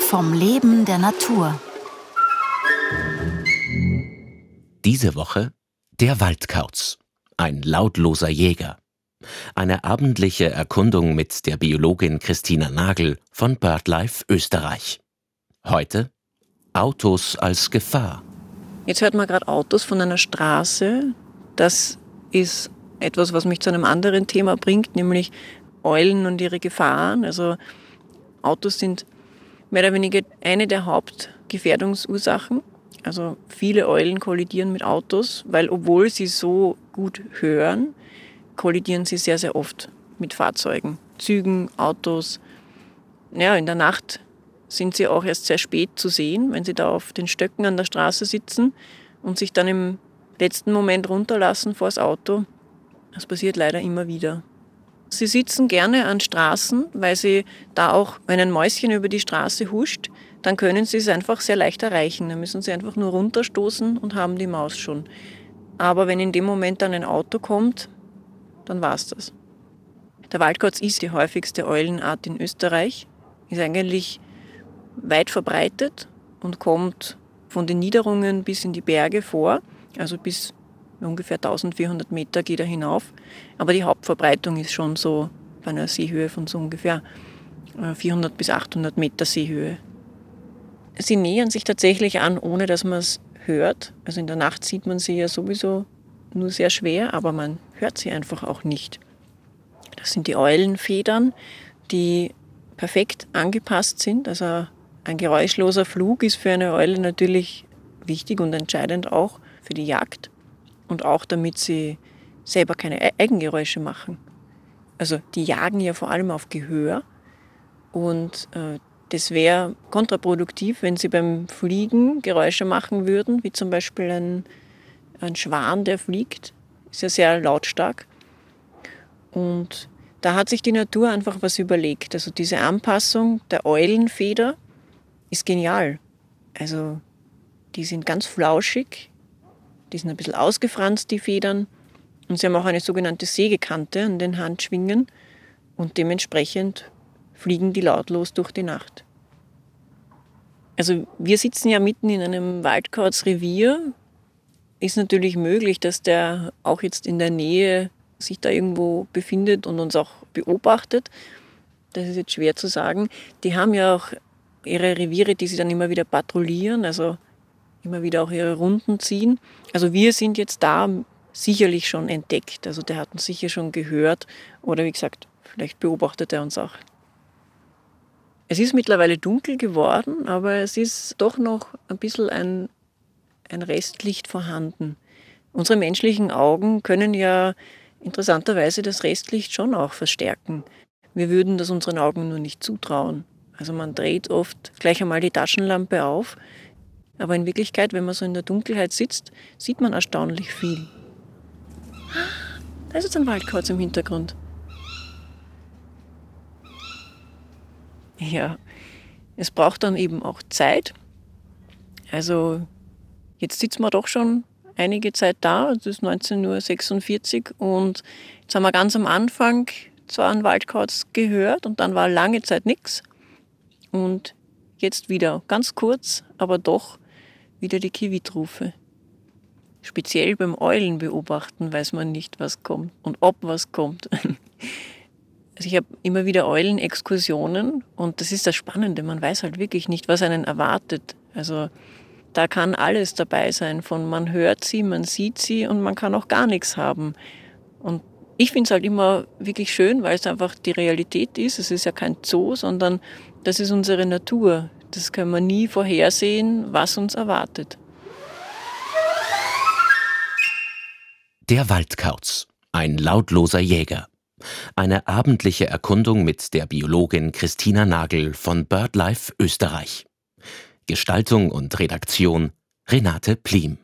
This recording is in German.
Vom Leben der Natur. Diese Woche der Waldkauz, ein lautloser Jäger. Eine abendliche Erkundung mit der Biologin Christina Nagel von BirdLife Österreich. Heute Autos als Gefahr. Jetzt hört man gerade Autos von einer Straße. Das ist etwas, was mich zu einem anderen Thema bringt, nämlich Eulen und ihre Gefahren. Also Autos sind mehr oder weniger eine der Hauptgefährdungsursachen. Also viele Eulen kollidieren mit Autos, weil obwohl sie so gut hören, kollidieren sie sehr, sehr oft mit Fahrzeugen, Zügen, Autos. Ja, in der Nacht sind sie auch erst sehr spät zu sehen, wenn sie da auf den Stöcken an der Straße sitzen und sich dann im letzten Moment runterlassen vor das Auto. Das passiert leider immer wieder. Sie sitzen gerne an Straßen, weil sie da auch, wenn ein Mäuschen über die Straße huscht, dann können sie es einfach sehr leicht erreichen. Dann müssen sie einfach nur runterstoßen und haben die Maus schon. Aber wenn in dem Moment dann ein Auto kommt, dann war es das. Der Waldkauz ist die häufigste Eulenart in Österreich, ist eigentlich weit verbreitet und kommt von den Niederungen bis in die Berge vor, also bis ungefähr 1400 Meter geht er hinauf. Aber die Hauptverbreitung ist schon so bei einer Seehöhe von so ungefähr 400 äh, bis 800 Meter Seehöhe. Sie nähern sich tatsächlich an, ohne dass man es hört. Also in der Nacht sieht man sie ja sowieso nur sehr schwer, aber man hört sie einfach auch nicht. Das sind die Eulenfedern, die perfekt angepasst sind. Also ein geräuschloser Flug ist für eine Eule natürlich wichtig und entscheidend auch für die Jagd und auch damit sie selber keine e-, Eigengeräusche machen. Also die jagen ja vor allem auf Gehör und äh, das wäre kontraproduktiv, wenn sie beim Fliegen Geräusche machen würden, wie zum Beispiel ein, ein Schwan, der fliegt. Ist ja sehr lautstark. Und da hat sich die Natur einfach was überlegt. Also diese Anpassung der Eulenfeder ist genial. Also die sind ganz flauschig, die sind ein bisschen ausgefranst, die Federn. Und sie haben auch eine sogenannte Sägekante an den Handschwingen. Und dementsprechend fliegen die lautlos durch die Nacht. Also wir sitzen ja mitten in einem Waldkauzrevier. Ist natürlich möglich, dass der auch jetzt in der Nähe sich da irgendwo befindet und uns auch beobachtet. Das ist jetzt schwer zu sagen. Die haben ja auch ihre Reviere, die sie dann immer wieder patrouillieren. Also immer wieder auch ihre Runden ziehen. Also wir sind jetzt da sicherlich schon entdeckt. Also der hat uns sicher schon gehört oder wie gesagt, vielleicht beobachtet er uns auch. Es ist mittlerweile dunkel geworden, aber es ist doch noch ein bisschen ein, ein Restlicht vorhanden. Unsere menschlichen Augen können ja interessanterweise das Restlicht schon auch verstärken. Wir würden das unseren Augen nur nicht zutrauen. Also man dreht oft gleich einmal die Taschenlampe auf, aber in Wirklichkeit, wenn man so in der Dunkelheit sitzt, sieht man erstaunlich viel. Da ist jetzt ein Waldkauz im Hintergrund. Ja, es braucht dann eben auch Zeit. Also jetzt sitzen wir doch schon einige Zeit da, es ist 19.46 Uhr und jetzt haben wir ganz am Anfang zwar einen Waldkauz gehört und dann war lange Zeit nichts und jetzt wieder ganz kurz, aber doch wieder die Kiwitrufe. Speziell beim Eulen beobachten weiß man nicht, was kommt und ob was kommt. Also ich habe immer wieder Eulenexkursionen und das ist das Spannende. Man weiß halt wirklich nicht, was einen erwartet. Also da kann alles dabei sein. Von man hört sie, man sieht sie und man kann auch gar nichts haben. Und ich finde es halt immer wirklich schön, weil es einfach die Realität ist. Es ist ja kein Zoo, sondern das ist unsere Natur. Das können wir nie vorhersehen, was uns erwartet. Der Waldkauz, ein lautloser Jäger. Eine abendliche Erkundung mit der Biologin Christina Nagel von BirdLife Österreich. Gestaltung und Redaktion Renate Plim.